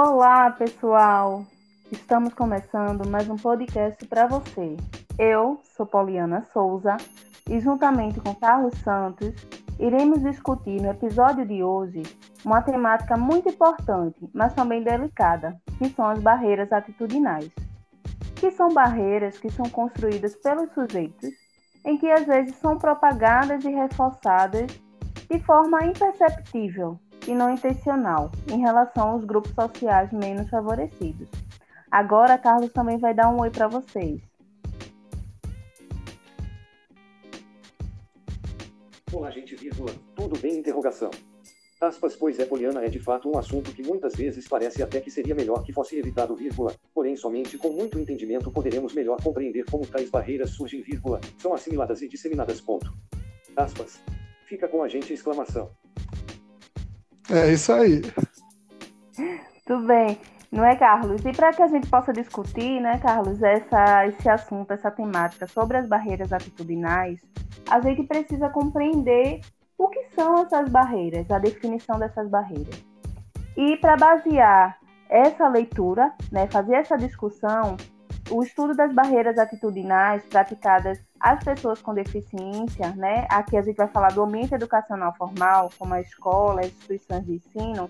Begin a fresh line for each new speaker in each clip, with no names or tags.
Olá, pessoal! Estamos começando mais um podcast para você. Eu sou Poliana Souza e, juntamente com Carlos Santos, iremos discutir no episódio de hoje uma temática muito importante, mas também delicada, que são as barreiras atitudinais. Que são barreiras que são construídas pelos sujeitos, em que às vezes são propagadas e reforçadas de forma imperceptível e não intencional em relação aos grupos sociais menos favorecidos. Agora, Carlos também vai dar um oi para vocês.
Olá, gente, vírgula. Tudo bem? Interrogação. Aspas, pois é, Poliana é de fato um assunto que muitas vezes parece até que seria melhor que fosse evitado, vírgula. Porém, somente com muito entendimento poderemos melhor compreender como tais barreiras surgem, vírgula, são assimiladas e disseminadas, ponto. Aspas. Fica com a gente, exclamação.
É isso aí.
Tudo bem. Não é, Carlos? E para que a gente possa discutir, né, Carlos, essa, esse assunto, essa temática sobre as barreiras atitudinais, a gente precisa compreender o que são essas barreiras, a definição dessas barreiras. E para basear essa leitura, né, fazer essa discussão, o estudo das barreiras atitudinais praticadas às pessoas com deficiência, né, aqui a gente vai falar do ambiente educacional formal, como a escola, as instituições de ensino,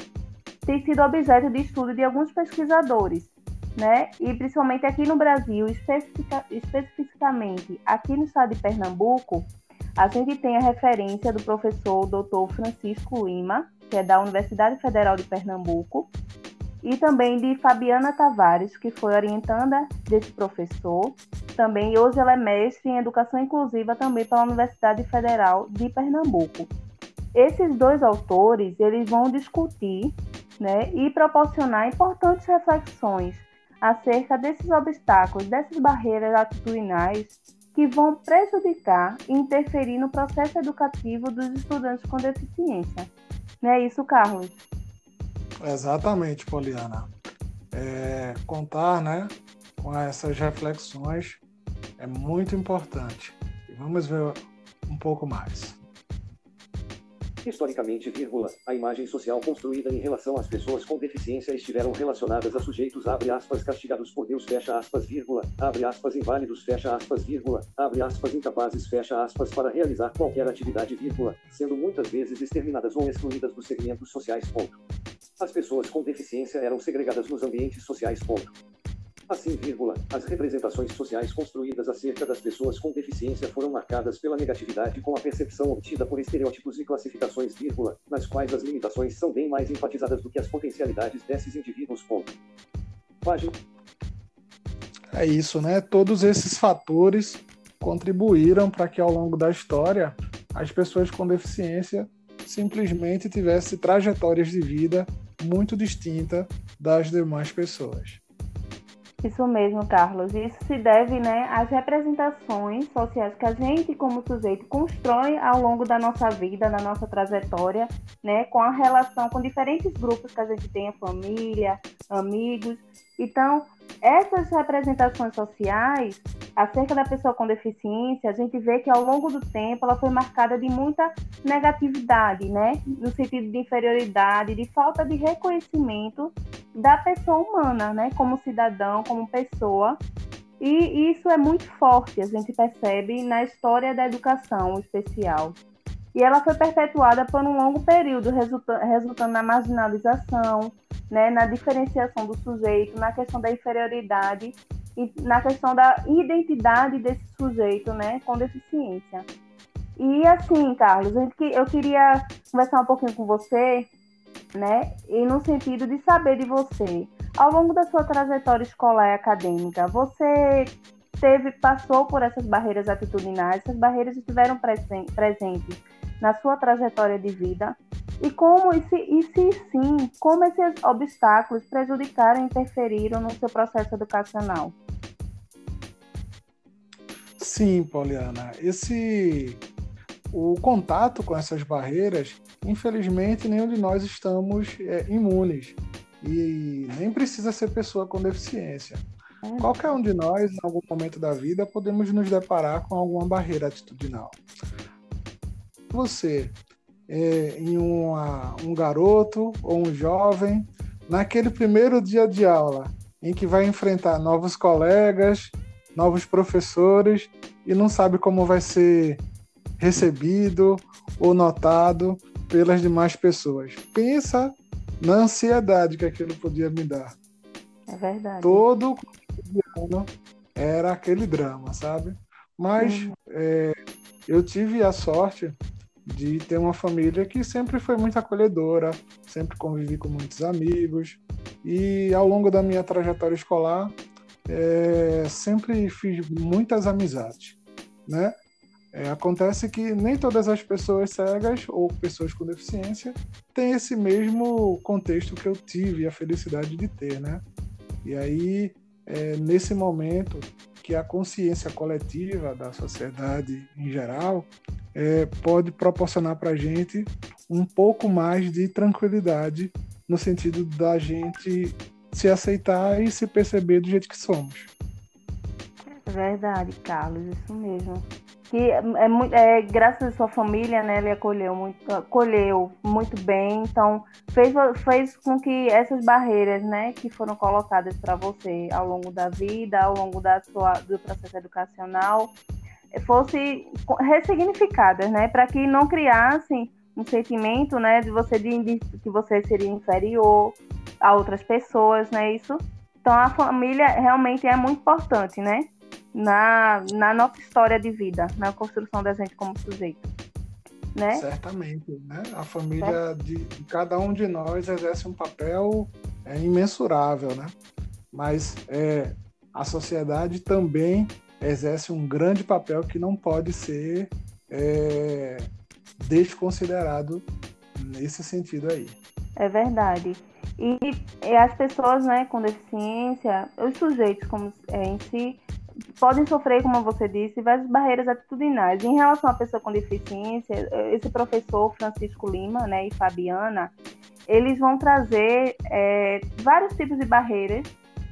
tem sido objeto de estudo de alguns pesquisadores, né? E principalmente aqui no Brasil, especifica, especificamente aqui no estado de Pernambuco, a gente tem a referência do professor Dr. Francisco Lima, que é da Universidade Federal de Pernambuco, e também de Fabiana Tavares, que foi orientanda desse professor. Também hoje ela é mestre em educação inclusiva também pela Universidade Federal de Pernambuco. Esses dois autores, eles vão discutir né, e proporcionar importantes reflexões acerca desses obstáculos, dessas barreiras atitudinais que vão prejudicar e interferir no processo educativo dos estudantes com deficiência. Não é isso, Carlos?
Exatamente, Poliana. É, contar né, com essas reflexões é muito importante. Vamos ver um pouco mais.
Historicamente, vírgula, a imagem social construída em relação às pessoas com deficiência estiveram relacionadas a sujeitos abre aspas castigados por Deus fecha aspas vírgula, abre aspas inválidos fecha aspas vírgula, abre aspas incapazes fecha aspas para realizar qualquer atividade vírgula, sendo muitas vezes exterminadas ou excluídas dos segmentos sociais ponto. As pessoas com deficiência eram segregadas nos ambientes sociais ponto. Assim, vírgula, as representações sociais construídas acerca das pessoas com deficiência foram marcadas pela negatividade com a percepção obtida por estereótipos e classificações, vírgula, nas quais as limitações são bem mais enfatizadas do que as potencialidades desses indivíduos. Ponto. Página.
É isso, né? Todos esses fatores contribuíram para que ao longo da história as pessoas com deficiência simplesmente tivessem trajetórias de vida muito distintas das demais pessoas.
Isso mesmo, Carlos. Isso se deve né, às representações sociais que a gente, como sujeito, constrói ao longo da nossa vida, da nossa trajetória, né, com a relação com diferentes grupos que a gente tem, a família, amigos. Então, essas representações sociais acerca da pessoa com deficiência, a gente vê que ao longo do tempo ela foi marcada de muita negatividade, né? No sentido de inferioridade, de falta de reconhecimento da pessoa humana, né? Como cidadão, como pessoa. E isso é muito forte, a gente percebe na história da educação especial. E ela foi perpetuada por um longo período, resultando na marginalização, né, na diferenciação do sujeito, na questão da inferioridade e na questão da identidade desse sujeito né, com deficiência. E assim, Carlos, eu queria conversar um pouquinho com você, né, e no sentido de saber de você. Ao longo da sua trajetória escolar e acadêmica, você teve, passou por essas barreiras atitudinais, essas barreiras estiveram presentes na sua trajetória de vida e como e se, e se sim, como esses obstáculos prejudicaram e interferiram no seu processo educacional?
Sim, Poliana. Esse o contato com essas barreiras, infelizmente, nenhum de nós estamos é, imunes e nem precisa ser pessoa com deficiência. É. Qualquer um de nós, em algum momento da vida, podemos nos deparar com alguma barreira atitudinal. Você, é, em uma, um garoto ou um jovem naquele primeiro dia de aula, em que vai enfrentar novos colegas, novos professores e não sabe como vai ser recebido ou notado pelas demais pessoas. Pensa na ansiedade que aquilo podia me dar.
É verdade.
Todo ano era aquele drama, sabe? Mas uhum. é, eu tive a sorte de ter uma família que sempre foi muito acolhedora, sempre convivi com muitos amigos e ao longo da minha trajetória escolar é, sempre fiz muitas amizades, né? É, acontece que nem todas as pessoas cegas ou pessoas com deficiência têm esse mesmo contexto que eu tive a felicidade de ter, né? E aí, é, nesse momento que a consciência coletiva da sociedade em geral é, pode proporcionar para a gente um pouco mais de tranquilidade no sentido da gente se aceitar e se perceber do jeito que somos.
É verdade, Carlos, isso mesmo que é, é, é, graças à sua família, né, ele acolheu muito, acolheu muito bem, então fez, fez com que essas barreiras, né, que foram colocadas para você ao longo da vida, ao longo da sua, do processo educacional, fossem ressignificadas, né, para que não criassem um sentimento, né, de você de, de, que você seria inferior a outras pessoas, né, isso. Então a família realmente é muito importante, né? Na, na nossa história de vida, na construção da gente como sujeito. Né?
Certamente, né? A família de, de, cada um de nós exerce um papel é, imensurável, né? Mas é, a sociedade também exerce um grande papel que não pode ser é, desconsiderado nesse sentido aí.
É verdade. E, e, as pessoas né, com deficiência, os sujeitos como, é, em si, podem sofrer, como você disse, várias barreiras atitudinais. Em relação à pessoa com deficiência, esse professor Francisco Lima né, e Fabiana, eles vão trazer é, vários tipos de barreiras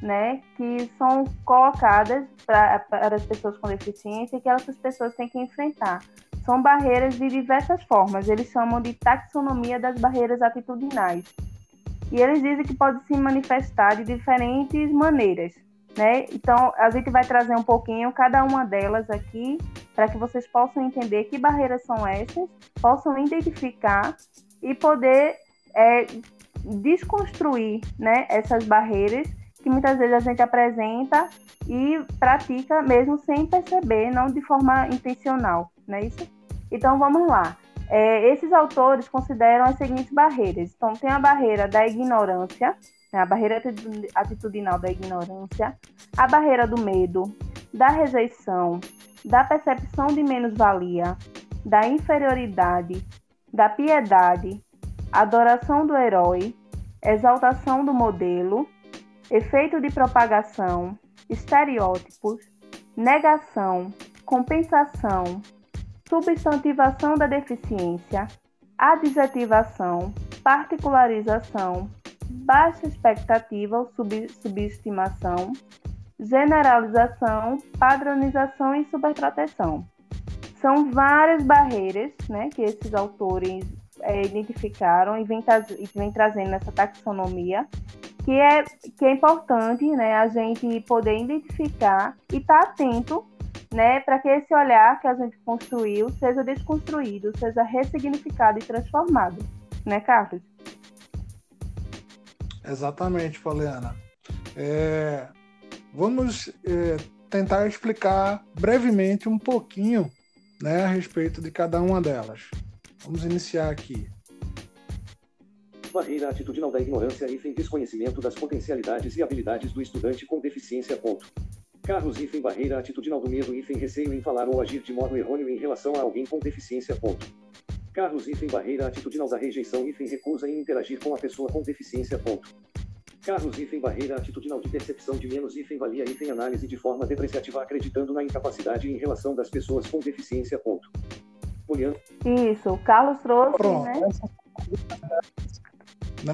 né, que são colocadas para as pessoas com deficiência e que essas pessoas têm que enfrentar. São barreiras de diversas formas, eles chamam de taxonomia das barreiras atitudinais. E eles dizem que pode se manifestar de diferentes maneiras, né? Então, a gente vai trazer um pouquinho cada uma delas aqui, para que vocês possam entender que barreiras são essas, possam identificar e poder é, desconstruir né, essas barreiras que muitas vezes a gente apresenta e pratica mesmo sem perceber, não de forma intencional, não é isso? Então, vamos lá. É, esses autores consideram as seguintes barreiras. Então, tem a barreira da ignorância, né, a barreira atitudinal da ignorância, a barreira do medo, da rejeição, da percepção de menos-valia, da inferioridade, da piedade, adoração do herói, exaltação do modelo, efeito de propagação, estereótipos, negação, compensação, substantivação da deficiência, adjetivação, particularização, baixa expectativa ou sub, subestimação, generalização, padronização e superproteção. São várias barreiras né, que esses autores é, identificaram e vêm vem trazendo nessa taxonomia, que é, que é importante né, a gente poder identificar e estar tá atento né, para que esse olhar que a gente construiu seja desconstruído, seja ressignificado e transformado. Né, Carlos?
Exatamente, Poliana. É, vamos é, tentar explicar brevemente um pouquinho né, a respeito de cada uma delas. Vamos iniciar aqui.
Barreira atitudinal da ignorância e desconhecimento das potencialidades e habilidades do estudante com deficiência. Ponto. Carlos hífen barreira atitudinal do medo hífen receio em falar ou agir de modo errôneo em relação a alguém com deficiência. Ponto. Carlos hífen barreira atitudinal da rejeição hífen recusa em interagir com a pessoa com deficiência. Ponto. Carlos hífen barreira atitudinal de percepção de menos hífen valia hífen análise de forma depreciativa acreditando na incapacidade em relação das pessoas com deficiência. Ponto.
Poliana. Isso, o Carlos trouxe, Pronto, né?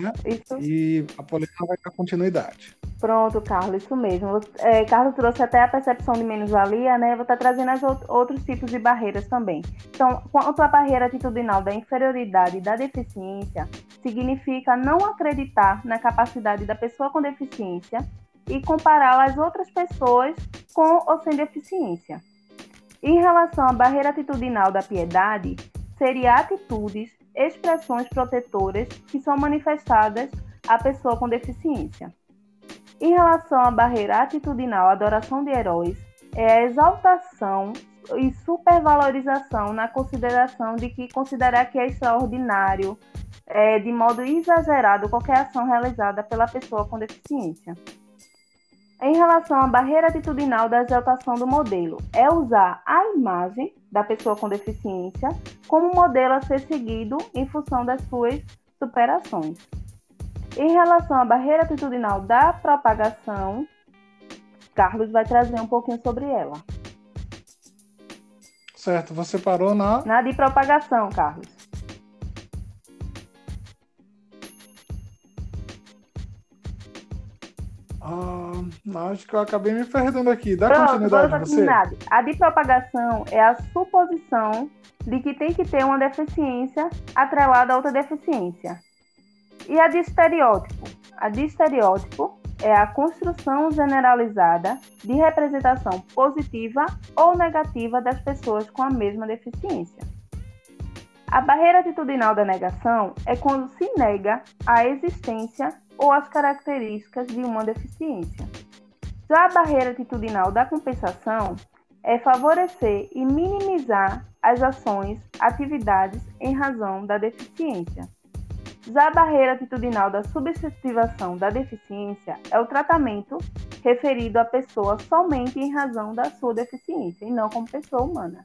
né? Isso. E a Poliana vai dar continuidade.
Pronto, Carlos, isso mesmo. É, Carlos trouxe até a percepção de menos-valia, né? Vou estar trazendo as outros tipos de barreiras também. Então, quanto à barreira atitudinal da inferioridade e da deficiência, significa não acreditar na capacidade da pessoa com deficiência e compará-la às outras pessoas com ou sem deficiência. Em relação à barreira atitudinal da piedade, seria atitudes, expressões protetoras que são manifestadas à pessoa com deficiência. Em relação à barreira atitudinal adoração de heróis, é a exaltação e supervalorização na consideração de que considerar que é extraordinário, é, de modo exagerado, qualquer ação realizada pela pessoa com deficiência. Em relação à barreira atitudinal da exaltação do modelo, é usar a imagem da pessoa com deficiência como modelo a ser seguido em função das suas superações. Em relação à barreira atitudinal da propagação, Carlos vai trazer um pouquinho sobre ela.
Certo, você parou na.
Na de propagação, Carlos.
Ah, acho que eu acabei me perdendo aqui. Dá Pronto, continuidade você.
A de propagação é a suposição de que tem que ter uma deficiência atrelada a outra deficiência. E a de estereótipo? A de estereótipo é a construção generalizada de representação positiva ou negativa das pessoas com a mesma deficiência. A barreira atitudinal da negação é quando se nega a existência ou as características de uma deficiência. Já a barreira atitudinal da compensação é favorecer e minimizar as ações, atividades em razão da deficiência. Já a barreira atitudinal da subjetivação da deficiência é o tratamento referido à pessoa somente em razão da sua deficiência e não como pessoa humana.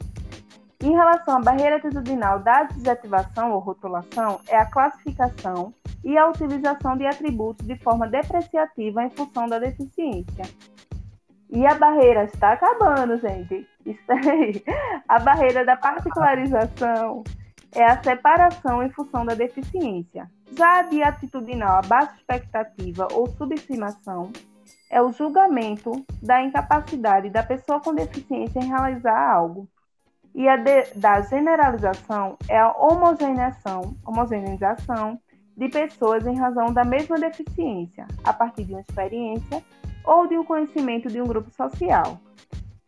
Em relação à barreira atitudinal da adjetivação ou rotulação, é a classificação e a utilização de atributos de forma depreciativa em função da deficiência. E a barreira está acabando, gente. Espera aí. A barreira da particularização é a separação em função da deficiência. Já a de atitudinal a baixa expectativa ou subestimação é o julgamento da incapacidade da pessoa com deficiência em realizar algo. E a de, da generalização é a homogeneização, homogeneização de pessoas em razão da mesma deficiência, a partir de uma experiência ou de um conhecimento de um grupo social.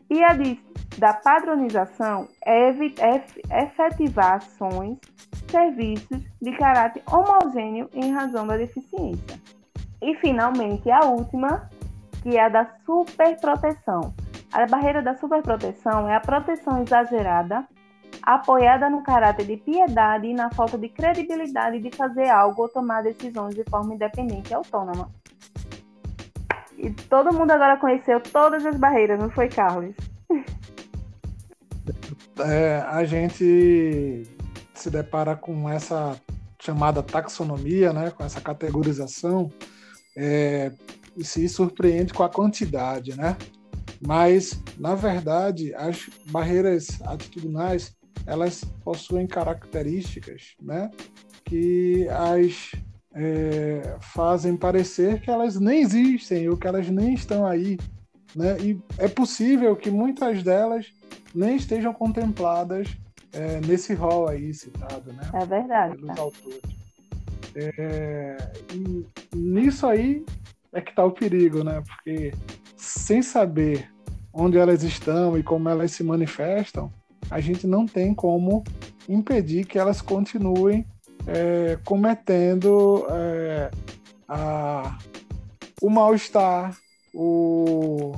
E a de da padronização é, é efetivar ações, serviços de caráter homogêneo em razão da deficiência. E, finalmente, a última, que é a da superproteção. A barreira da superproteção é a proteção exagerada, apoiada no caráter de piedade e na falta de credibilidade de fazer algo ou tomar decisões de forma independente e autônoma. E todo mundo agora conheceu todas as barreiras, não foi, Carlos?
é, a gente se depara com essa chamada taxonomia, né, com essa categorização, é, e se surpreende com a quantidade, né? Mas, na verdade, as barreiras atitudinais elas possuem características, né, que as é, fazem parecer que elas nem existem ou que elas nem estão aí, né? E é possível que muitas delas nem estejam contempladas é, nesse rol aí citado, né?
É verdade.
Pelos tá. autores. É, nisso aí é que está o perigo, né? Porque sem saber onde elas estão e como elas se manifestam, a gente não tem como impedir que elas continuem é, cometendo é, a, o mal-estar, o,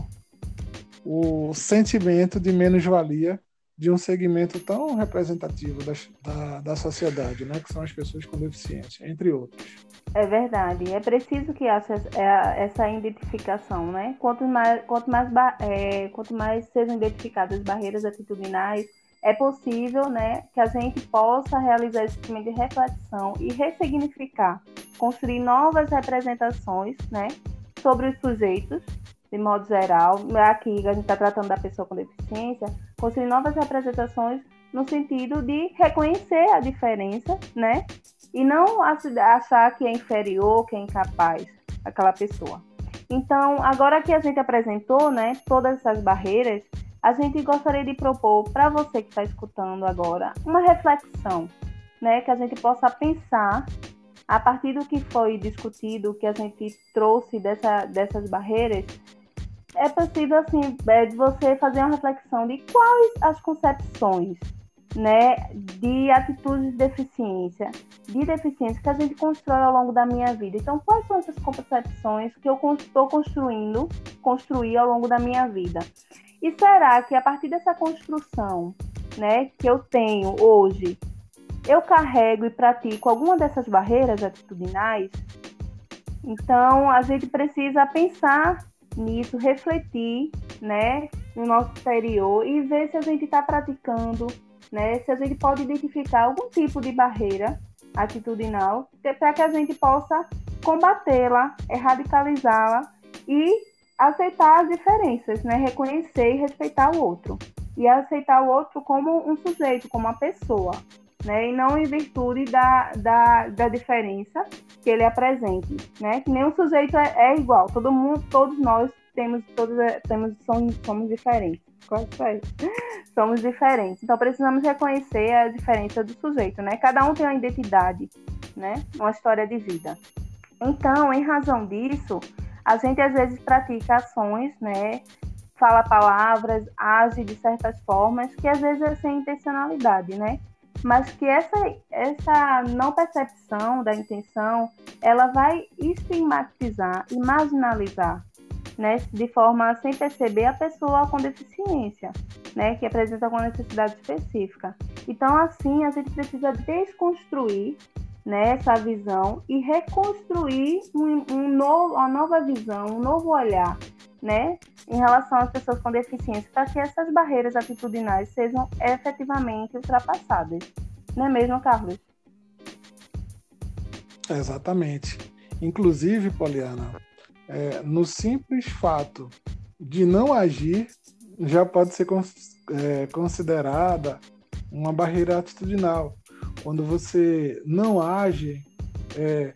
o sentimento de menos-valia de um segmento tão representativo da, da, da, sociedade, né, que são as pessoas com deficiência, entre outros.
É verdade. É preciso que haja é, essa identificação, né? Quanto mais, quanto mais, é, quanto mais sejam identificadas barreiras atitudinais, é possível, né, que a gente possa realizar esse tipo de reflexão e ressignificar, construir novas representações, né, sobre os sujeitos de modo geral, aqui a gente está tratando da pessoa com deficiência, construir novas representações no sentido de reconhecer a diferença, né? E não achar que é inferior, que é incapaz aquela pessoa. Então, agora que a gente apresentou, né, todas essas barreiras, a gente gostaria de propor para você que está escutando agora uma reflexão, né, que a gente possa pensar a partir do que foi discutido, que a gente trouxe dessa, dessas barreiras, é possível assim é, de você fazer uma reflexão de quais as concepções né, de atitudes de deficiência, de deficiência que a gente constrói ao longo da minha vida. Então, quais são essas concepções que eu estou construindo, construir ao longo da minha vida? E será que a partir dessa construção, né, que eu tenho hoje, eu carrego e pratico alguma dessas barreiras atitudinais? Então, a gente precisa pensar nisso, refletir, né, no nosso exterior e ver se a gente está praticando né? Se a gente pode identificar algum tipo de barreira atitudinal para que a gente possa combatê-la, radicalizá-la e aceitar as diferenças, né? Reconhecer e respeitar o outro. E aceitar o outro como um sujeito, como uma pessoa, né? E não em virtude da, da, da diferença que ele apresente, né? Que nenhum sujeito é, é igual. Todo mundo, todos nós temos, todos temos, somos, somos diferentes. Somos diferentes. Então precisamos reconhecer a diferença do sujeito, né? Cada um tem uma identidade, né? Uma história de vida. Então, em razão disso, a gente às vezes pratica ações, né? Fala palavras, age de certas formas que às vezes é sem intencionalidade, né? Mas que essa, essa não percepção da intenção, ela vai estigmatizar e marginalizar né, de forma sem perceber a pessoa com deficiência, né, que apresenta alguma necessidade específica. Então, assim, a gente precisa desconstruir né, essa visão e reconstruir um, um novo, uma nova visão, um novo olhar, né, em relação às pessoas com deficiência, para que essas barreiras atitudinais sejam efetivamente ultrapassadas. Não é mesmo, Carlos?
Exatamente. Inclusive, Poliana, é, no simples fato de não agir, já pode ser é, considerada uma barreira atitudinal. Quando você não age, é,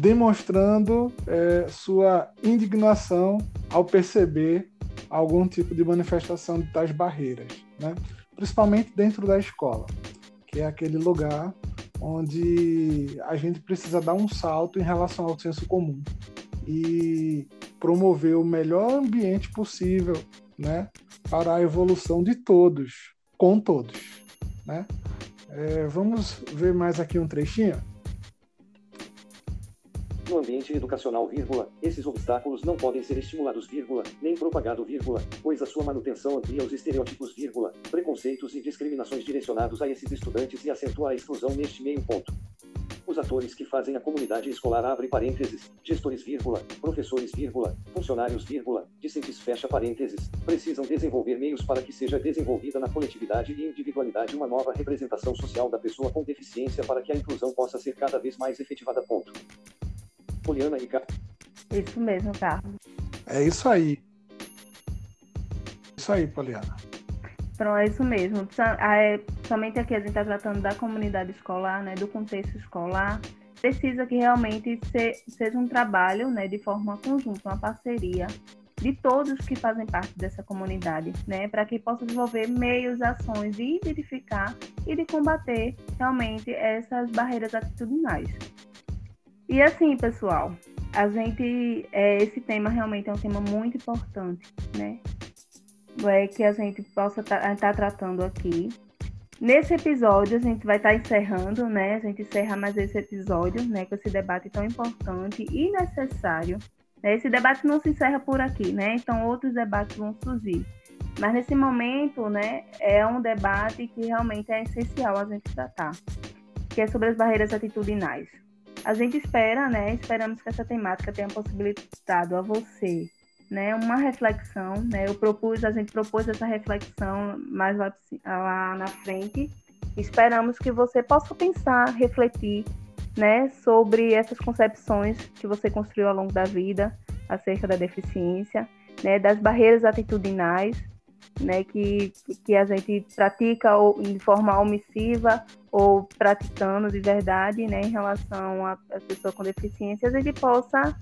demonstrando é, sua indignação ao perceber algum tipo de manifestação de tais barreiras, né? principalmente dentro da escola, que é aquele lugar onde a gente precisa dar um salto em relação ao senso comum e promover o melhor ambiente possível, né, para a evolução de todos, com todos, né? É, vamos ver mais aqui um trechinho.
No ambiente educacional, vírgula, esses obstáculos não podem ser estimulados, vírgula, nem propagado, vírgula, pois a sua manutenção amplia os estereótipos, vírgula, preconceitos e discriminações direcionados a esses estudantes e acentua a exclusão neste meio ponto. Os atores que fazem a comunidade escolar abre parênteses, gestores, vírgula, professores, vírgula, funcionários, vírgula, discentes, fecha parênteses, precisam desenvolver meios para que seja desenvolvida na coletividade e individualidade uma nova representação social da pessoa com deficiência para que a inclusão possa ser cada vez mais efetivada. Ponto. Poliana e Carlos.
Isso mesmo, Carlos.
É isso aí. Isso aí, Poliana.
Pronto, é isso mesmo. É, somente aqui a gente está tratando da comunidade escolar, né, do contexto escolar. Precisa que realmente se, seja um trabalho né, de forma conjunta, uma parceria de todos que fazem parte dessa comunidade, né, para que possa desenvolver meios, ações de identificar e de combater realmente essas barreiras atitudinais. E assim, pessoal, a gente, é, esse tema realmente é um tema muito importante, né? É, que a gente possa estar tá, tá tratando aqui. Nesse episódio, a gente vai estar tá encerrando, né? A gente encerra mais esse episódio, né? Com esse debate tão importante e necessário. Né? Esse debate não se encerra por aqui, né? Então, outros debates vão surgir. Mas nesse momento, né, é um debate que realmente é essencial a gente tratar, que é sobre as barreiras atitudinais. A gente espera, né, esperamos que essa temática tenha possibilitado a você né, uma reflexão, né, eu propus, a gente propôs essa reflexão mais lá, lá na frente. Esperamos que você possa pensar, refletir, né, sobre essas concepções que você construiu ao longo da vida acerca da deficiência, né, das barreiras atitudinais, né, que, que a gente pratica ou, de forma omissiva ou praticando de verdade, né, em relação à pessoa com deficiência, a gente possa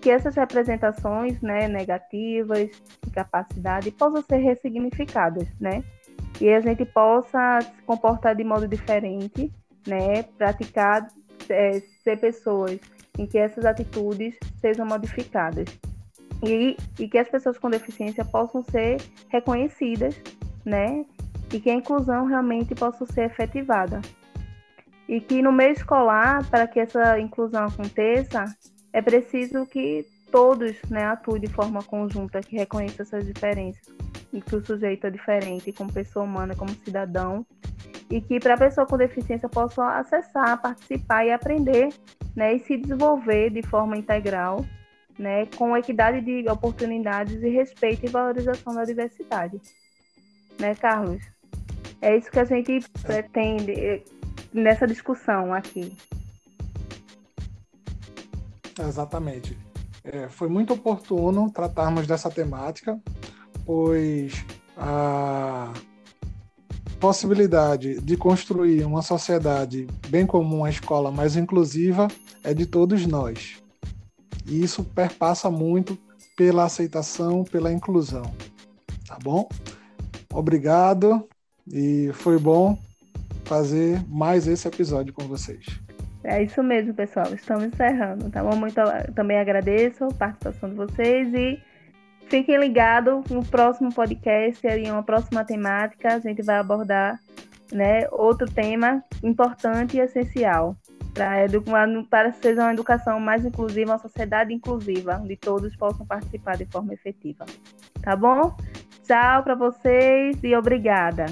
que essas representações né, negativas de capacidade possam ser ressignificadas, né? E a gente possa se comportar de modo diferente, né? Praticar, é, ser pessoas em que essas atitudes sejam modificadas. E, e que as pessoas com deficiência possam ser reconhecidas, né? E que a inclusão realmente possa ser efetivada. E que no meio escolar, para que essa inclusão aconteça, é preciso que todos né, atuem de forma conjunta, que reconheçam essas diferenças e que o sujeito é diferente como pessoa humana, como cidadão, e que para a pessoa com deficiência possa acessar, participar e aprender né, e se desenvolver de forma integral, né, com equidade de oportunidades e respeito e valorização da diversidade. Né, Carlos? É isso que a gente pretende nessa discussão aqui.
Exatamente. É, foi muito oportuno tratarmos dessa temática, pois a possibilidade de construir uma sociedade bem como uma escola mais inclusiva é de todos nós. E isso perpassa muito pela aceitação, pela inclusão. Tá bom? Obrigado e foi bom fazer mais esse episódio com vocês.
É isso mesmo, pessoal. Estamos encerrando, tá bom? Muito, também agradeço a participação de vocês e fiquem ligados no próximo podcast, em uma próxima temática, a gente vai abordar né, outro tema importante e essencial para que seja uma educação mais inclusiva, uma sociedade inclusiva, onde todos possam participar de forma efetiva. Tá bom? Tchau para vocês e obrigada.